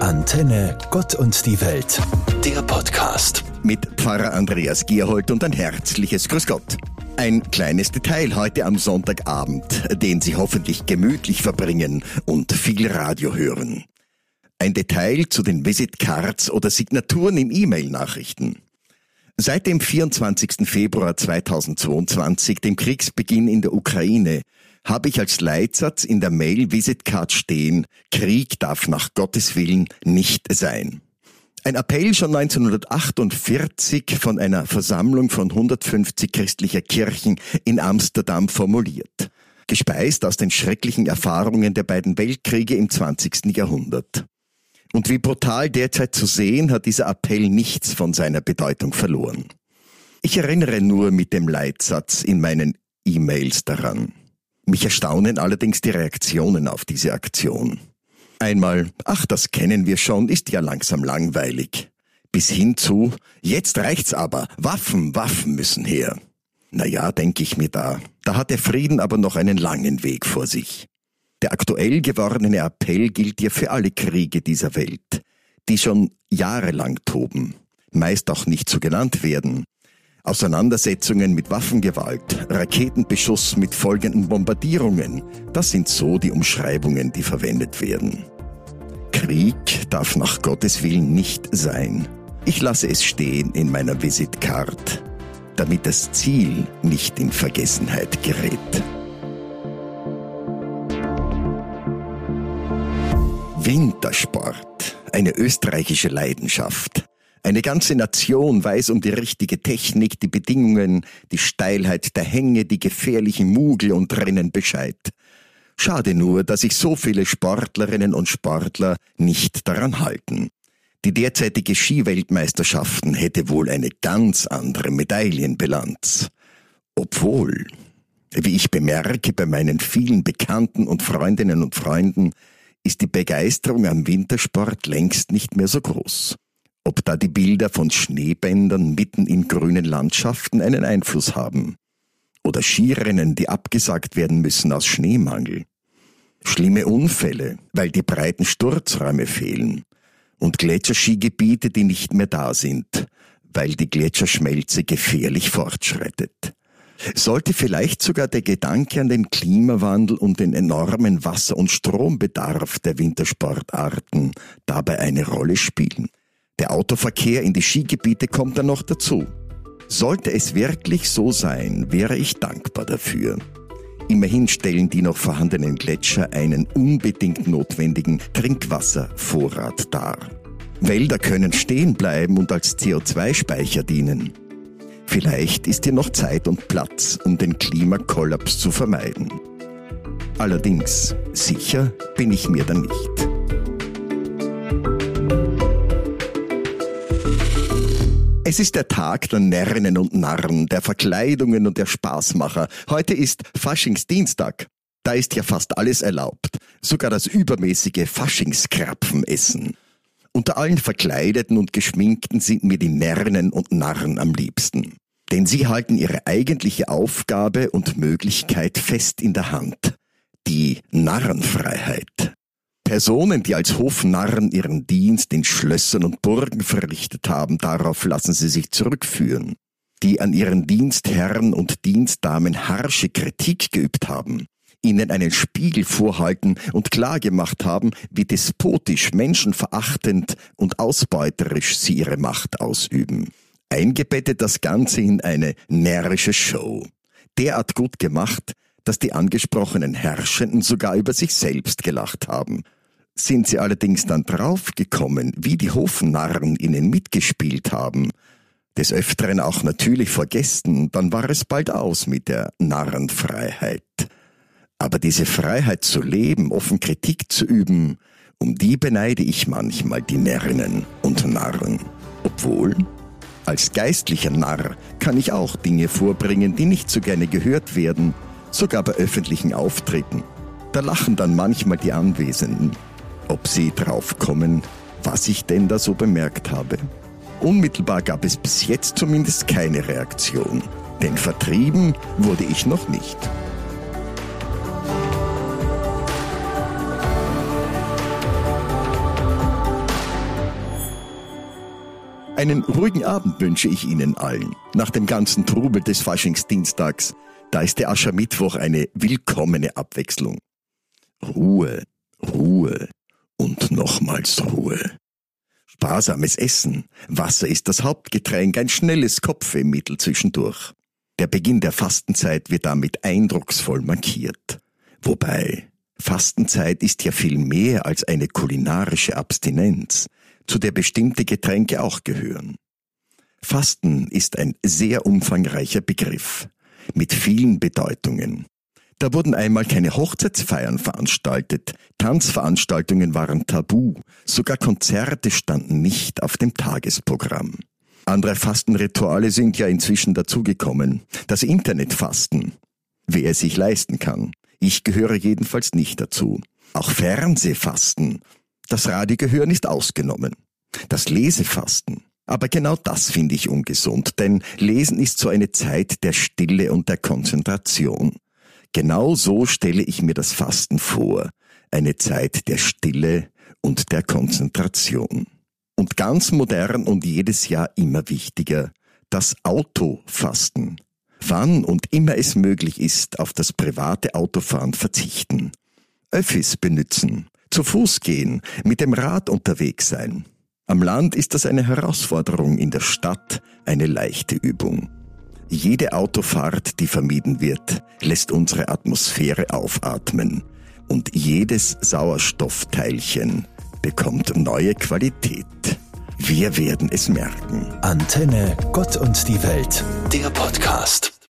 Antenne Gott und die Welt, der Podcast. Mit Pfarrer Andreas Gierhold und ein herzliches Grüß Gott. Ein kleines Detail heute am Sonntagabend, den Sie hoffentlich gemütlich verbringen und viel Radio hören. Ein Detail zu den Visitcards oder Signaturen im E-Mail-Nachrichten. Seit dem 24. Februar 2022, dem Kriegsbeginn in der Ukraine, habe ich als Leitsatz in der Mail Visitcard stehen, Krieg darf nach Gottes Willen nicht sein. Ein Appell schon 1948 von einer Versammlung von 150 christlicher Kirchen in Amsterdam formuliert. Gespeist aus den schrecklichen Erfahrungen der beiden Weltkriege im 20. Jahrhundert. Und wie brutal derzeit zu sehen, hat dieser Appell nichts von seiner Bedeutung verloren. Ich erinnere nur mit dem Leitsatz in meinen E-Mails daran. Mich erstaunen allerdings die Reaktionen auf diese Aktion. Einmal, ach, das kennen wir schon, ist ja langsam langweilig. Bis hin zu, jetzt reicht's aber, Waffen, Waffen müssen her. Naja, denke ich mir da, da hat der Frieden aber noch einen langen Weg vor sich. Der aktuell gewordene Appell gilt ja für alle Kriege dieser Welt, die schon jahrelang toben, meist auch nicht so genannt werden, Auseinandersetzungen mit Waffengewalt, Raketenbeschuss mit folgenden Bombardierungen, das sind so die Umschreibungen, die verwendet werden. Krieg darf nach Gottes Willen nicht sein. Ich lasse es stehen in meiner Visitcard, damit das Ziel nicht in Vergessenheit gerät. Wintersport, eine österreichische Leidenschaft. Eine ganze Nation weiß um die richtige Technik, die Bedingungen, die Steilheit der Hänge, die gefährlichen Mugel und Rennen Bescheid. Schade nur, dass sich so viele Sportlerinnen und Sportler nicht daran halten. Die derzeitige Skiweltmeisterschaften hätte wohl eine ganz andere Medaillenbilanz. Obwohl, wie ich bemerke bei meinen vielen Bekannten und Freundinnen und Freunden, ist die Begeisterung am Wintersport längst nicht mehr so groß ob da die Bilder von Schneebändern mitten in grünen Landschaften einen Einfluss haben. Oder Skirennen, die abgesagt werden müssen aus Schneemangel. Schlimme Unfälle, weil die breiten Sturzräume fehlen. Und Gletscherskigebiete, die nicht mehr da sind, weil die Gletscherschmelze gefährlich fortschreitet. Sollte vielleicht sogar der Gedanke an den Klimawandel und den enormen Wasser- und Strombedarf der Wintersportarten dabei eine Rolle spielen? Der Autoverkehr in die Skigebiete kommt dann noch dazu. Sollte es wirklich so sein, wäre ich dankbar dafür. Immerhin stellen die noch vorhandenen Gletscher einen unbedingt notwendigen Trinkwasservorrat dar. Wälder können stehen bleiben und als CO2-Speicher dienen. Vielleicht ist hier noch Zeit und Platz, um den Klimakollaps zu vermeiden. Allerdings, sicher bin ich mir da nicht. Es ist der Tag der Närrinnen und Narren, der Verkleidungen und der Spaßmacher. Heute ist Faschingsdienstag. Da ist ja fast alles erlaubt. Sogar das übermäßige Faschingskrapfenessen. Unter allen Verkleideten und Geschminkten sind mir die Närrinnen und Narren am liebsten. Denn sie halten ihre eigentliche Aufgabe und Möglichkeit fest in der Hand. Die Narrenfreiheit. Personen, die als Hofnarren ihren Dienst in Schlössern und Burgen verrichtet haben, darauf lassen sie sich zurückführen. Die an ihren Dienstherren und Dienstdamen harsche Kritik geübt haben, ihnen einen Spiegel vorhalten und klargemacht haben, wie despotisch, menschenverachtend und ausbeuterisch sie ihre Macht ausüben. Eingebettet das Ganze in eine närrische Show. Derart gut gemacht, dass die angesprochenen Herrschenden sogar über sich selbst gelacht haben. Sind sie allerdings dann draufgekommen, wie die Hofnarren ihnen mitgespielt haben, des Öfteren auch natürlich vor Gästen, dann war es bald aus mit der Narrenfreiheit. Aber diese Freiheit zu leben, offen Kritik zu üben, um die beneide ich manchmal die Närrinnen und Narren. Obwohl, als geistlicher Narr kann ich auch Dinge vorbringen, die nicht so gerne gehört werden, sogar bei öffentlichen Auftritten. Da lachen dann manchmal die Anwesenden ob sie draufkommen, was ich denn da so bemerkt habe. Unmittelbar gab es bis jetzt zumindest keine Reaktion, denn vertrieben wurde ich noch nicht. Einen ruhigen Abend wünsche ich Ihnen allen. Nach dem ganzen Trubel des Faschingsdienstags, da ist der Aschermittwoch eine willkommene Abwechslung. Ruhe, Ruhe und nochmals Ruhe. Sparsames Essen, Wasser ist das Hauptgetränk, ein schnelles Kopfwehmittel zwischendurch. Der Beginn der Fastenzeit wird damit eindrucksvoll markiert. Wobei, Fastenzeit ist ja viel mehr als eine kulinarische Abstinenz, zu der bestimmte Getränke auch gehören. Fasten ist ein sehr umfangreicher Begriff mit vielen Bedeutungen. Da wurden einmal keine Hochzeitsfeiern veranstaltet, Tanzveranstaltungen waren tabu, sogar Konzerte standen nicht auf dem Tagesprogramm. Andere Fastenrituale sind ja inzwischen dazugekommen. Das Internetfasten. Wer es sich leisten kann. Ich gehöre jedenfalls nicht dazu. Auch Fernsehfasten. Das Radiogehören ist ausgenommen. Das Lesefasten. Aber genau das finde ich ungesund, denn Lesen ist so eine Zeit der Stille und der Konzentration. Genau so stelle ich mir das Fasten vor. Eine Zeit der Stille und der Konzentration. Und ganz modern und jedes Jahr immer wichtiger, das Autofasten. Wann und immer es möglich ist, auf das private Autofahren verzichten. Öffis benutzen, zu Fuß gehen, mit dem Rad unterwegs sein. Am Land ist das eine Herausforderung, in der Stadt eine leichte Übung. Jede Autofahrt, die vermieden wird, lässt unsere Atmosphäre aufatmen und jedes Sauerstoffteilchen bekommt neue Qualität. Wir werden es merken. Antenne Gott und die Welt, der Podcast.